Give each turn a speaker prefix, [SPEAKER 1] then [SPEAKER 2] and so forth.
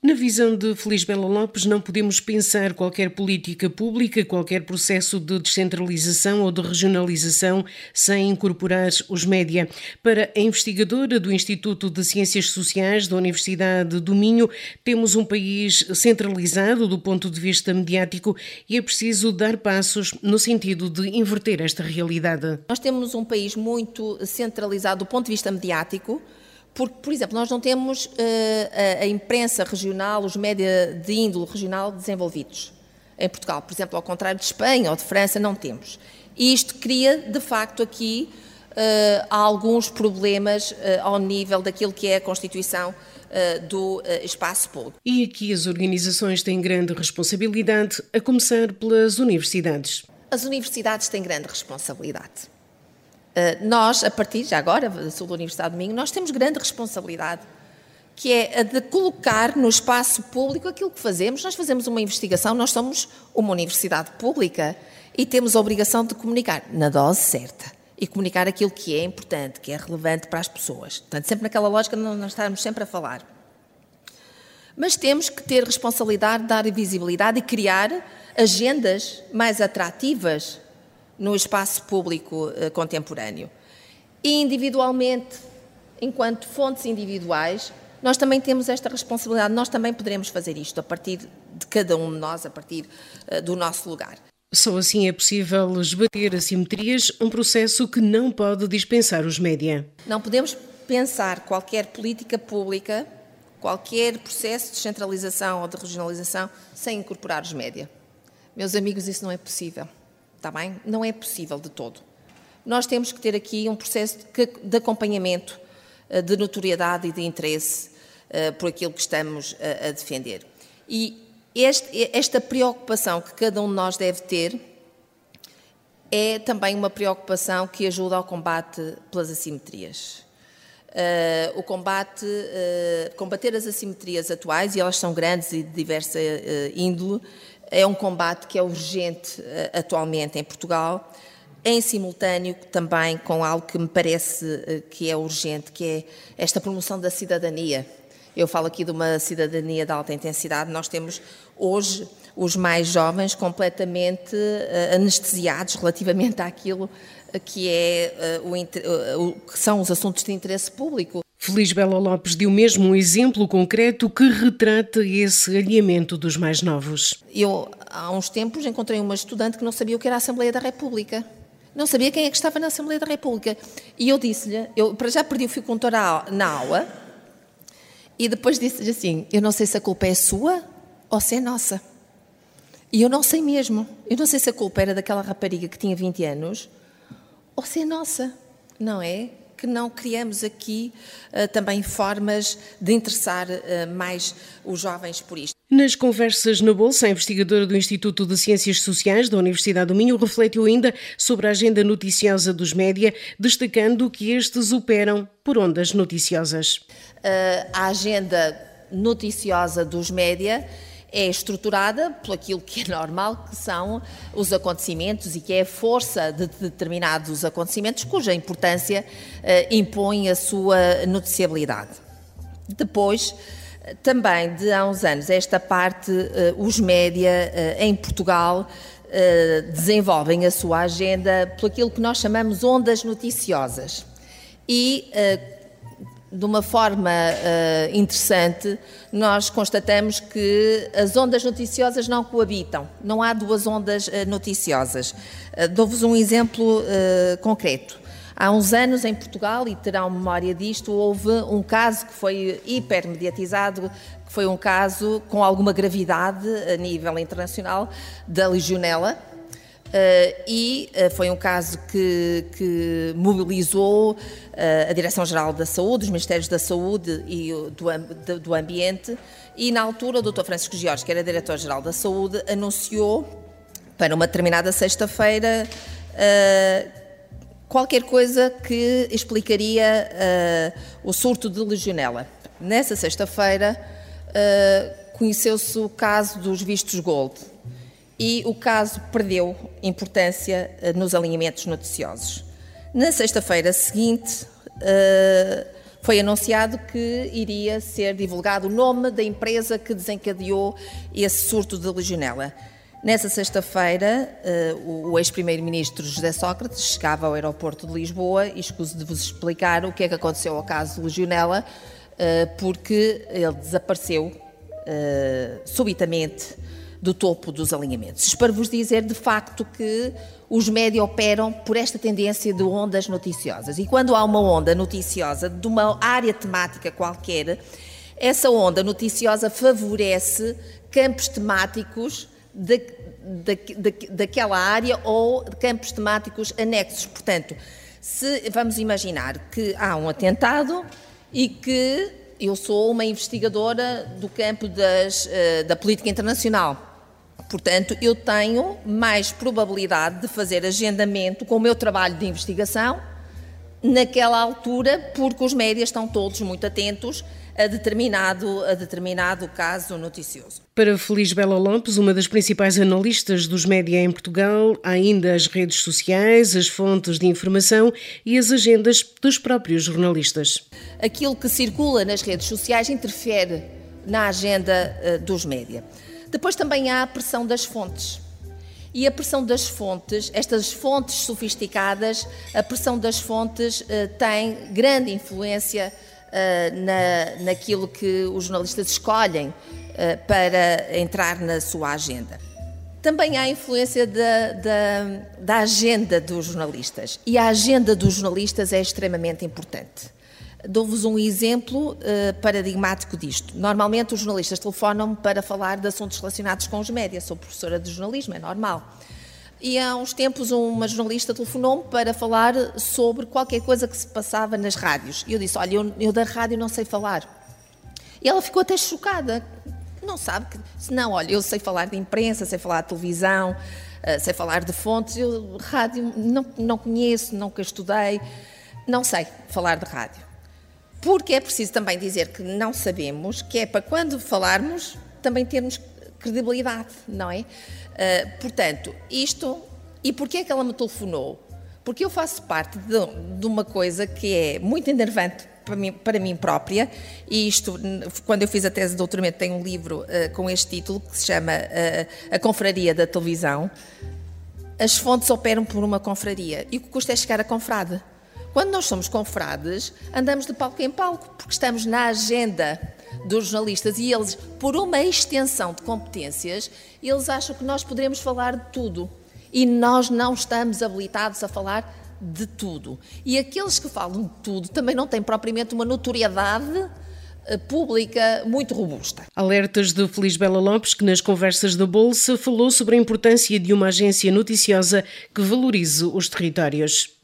[SPEAKER 1] Na visão de Feliz Bela Lopes, não podemos pensar qualquer política pública, qualquer processo de descentralização ou de regionalização sem incorporar os média. Para a investigadora do Instituto de Ciências Sociais da Universidade do Minho, temos um país centralizado do ponto de vista mediático e é preciso dar passos no sentido de inverter esta realidade.
[SPEAKER 2] Nós temos um país muito centralizado do ponto de vista mediático porque, por exemplo, nós não temos uh, a, a, imprensa regional, os média de índole regional desenvolvidos em Portugal. Por exemplo, ao contrário de Espanha ou de França, não temos. E isto cria, de facto, aqui uh, alguns problemas uh, ao nível daquilo que é a Constituição do espaço público.
[SPEAKER 1] E aqui as organizações têm grande responsabilidade, a começar pelas universidades.
[SPEAKER 2] As universidades têm grande responsabilidade. Eh, nós, a partir, já agora, sou da Universidade de Minho, nós temos grande responsabilidade, que é a de colocar no espaço público aquilo que fazemos. Nós fazemos uma investigação, nós somos uma universidade pública e temos a obrigação de comunicar na dose certa e comunicar aquilo que é importante, que é relevante para as pessoas. Portanto, sempre naquela lógica de não estarmos sempre a falar. Mas temos que ter responsabilidade de dar visibilidade e criar agendas mais atrativas no espaço público uh, contemporâneo. E individualmente, enquanto fontes individuais, nós também temos esta responsabilidade, nós também poderemos fazer isto a partir de cada um de nós, a partir uh, do nosso lugar.
[SPEAKER 1] Só assim é possível esbater assimetrias, um processo que não pode dispensar os média.
[SPEAKER 2] Não podemos pensar qualquer política pública, qualquer processo de descentralização ou de regionalização sem incorporar os média. Meus amigos, isso não é possível. Está bem? Não é possível de todo. Nós temos que ter aqui um processo de acompanhamento, eh, de notoriedade e de interesse eh, por aquilo que estamos a defender. E esta preocupação que cada um de nós deve ter é também uma preocupação que ajuda ao combate pelas assimetrias. Uh, o combate, uh, combater as assimetrias atuais, e elas são grandes e de diversa uh, índole, é um combate que é urgente eh, atualmente em Portugal, em simultâneo também com algo que me parece eh, que é urgente, que é esta promoção da cidadania. Eu falo aqui de uma cidadania de alta intensidade. Nós temos hoje os mais jovens completamente eh, anestesiados relativamente àquilo que, é, o, que são os assuntos de interesse público.
[SPEAKER 1] Feliz Bela Lopes deu mesmo um exemplo concreto que retrata esse alinhamento dos mais novos.
[SPEAKER 2] Eu, há uns tempos, encontrei uma estudante que não sabia o que era a Assembleia da República. Não sabia quem é que estava na Assembleia da República. E eu disse-lhe, eu para já perdi o fio condutor na aula, e depois disse-lhe assim: Eu não sei se a culpa é sua ou se é nossa. E eu não sei mesmo. Eu não sei se a culpa era daquela rapariga que tinha 20 anos ou se é nossa, não é? que não criamos aqui uh, também formas de interessar uh, mais os jovens por isto.
[SPEAKER 1] Nas conversas na Bolsa, a investigadora do Instituto de Ciências Sociais da Universidade do Minho refletiu ainda sobre a agenda noticiosa dos média, destacando que estes operam por ondas noticiosas.
[SPEAKER 2] Uh, a agenda noticiosa dos média é estruturada por aquilo que é normal, que são os acontecimentos e que é a força de determinados acontecimentos cuja importância uh, impõe a sua noticiabilidade. Depois, também de há uns anos, esta parte, uh, os média em Portugal desenvolvem a sua agenda por aquilo que nós chamamos ondas noticiosas. E de uma forma uh, interessante, nós constatamos que as ondas noticiosas não coabitam, não há duas ondas uh, noticiosas. Uh, Dou-vos um exemplo concreto. Há uns anos em Portugal, e terão memória disto, houve um caso que foi hipermediatizado, que foi um caso com alguma gravidade a nível internacional da legionela, Uh, e uh, foi um caso que, que mobilizou uh, a Direção-Geral da Saúde, os Ministérios da Saúde e do, do, Ambiente, e na altura o Dr. Francisco Jorge, que era Diretor-Geral da Saúde, anunciou para uma determinada sexta-feira qualquer coisa que explicaria o surto de legionela. Nessa sexta-feira conheceu-se o caso dos vistos gold e o caso perdeu importância eh, nos alinhamentos noticiosos. Na sexta-feira seguinte, uh, foi anunciado que iria ser divulgado o nome da empresa que desencadeou esse surto de legionela. Nessa sexta-feira, eh, o ex-primeiro-ministro José Sócrates chegava ao aeroporto de Lisboa e escuso de vos explicar o que é que aconteceu ao caso legionela, eh, porque ele desapareceu subitamente do topo dos alinhamentos. Isto para vos dizer, de facto, que os médias operam por esta tendência de ondas noticiosas. E quando há uma onda noticiosa de uma área temática qualquer, essa onda noticiosa favorece campos temáticos de, de, de, daquela área ou campos temáticos anexos. Portanto, se vamos imaginar que há um atentado e que eu sou uma investigadora do campo das, eh, da política internacional Portanto, eu tenho mais probabilidade de fazer agendamento com o meu trabalho de investigação naquela altura, porque os médias estão todos muito atentos a determinado, a determinado caso noticioso.
[SPEAKER 1] Para Feliz Bela Lopes, uma das principais analistas dos média em Portugal, há ainda as redes sociais, as fontes de informação e as agendas dos próprios jornalistas.
[SPEAKER 2] Aquilo que circula nas redes sociais interfere na agenda uh, dos média. Depois também há a pressão das fontes. E a pressão das fontes, estas fontes sofisticadas, a pressão das fontes uh, tem grande influência uh, na, naquilo que os jornalistas escolhem uh, para entrar na sua agenda. Também há a influência da, da, da agenda dos jornalistas. E a agenda dos jornalistas é extremamente importante. Dou-vos um exemplo uh, paradigmático disto. Normalmente os jornalistas telefonam-me para falar de assuntos relacionados com os médias. Sou professora de jornalismo, é normal. E há uns tempos uma jornalista telefonou-me para falar sobre qualquer coisa que se passava nas rádios. E eu disse, olha, eu, eu da rádio não sei falar. E ela ficou até chocada. Não sabe que... Não, olha, eu sei falar de imprensa, sei falar de televisão, uh, sei falar de fontes. Eu rádio não, não conheço, nunca estudei. Não sei falar de rádio. Porque é preciso também dizer que não sabemos, que é para quando falarmos também termos credibilidade, não é? Uh, portanto, isto. E porquê é que ela me telefonou? Porque eu faço parte de, de uma coisa que é muito enervante para mim, para mim, própria, e isto, quando eu fiz a tese de doutoramento, tem um livro uh, com este título que se chama uh, A Confraria da Televisão. As fontes operam por uma confraria e o que custa é chegar a confrade. Quando nós somos confrades, andamos de palco em palco, porque estamos na agenda dos jornalistas e eles, por uma extensão de competências, eles acham que nós poderemos falar de tudo. E nós não estamos habilitados a falar de tudo. E aqueles que falam de tudo também não têm propriamente uma notoriedade eh, pública muito robusta.
[SPEAKER 1] Alertas de Feliz Bela Lopes, que nas conversas da Bolsa falou sobre a importância de uma agência noticiosa que valorize os territórios.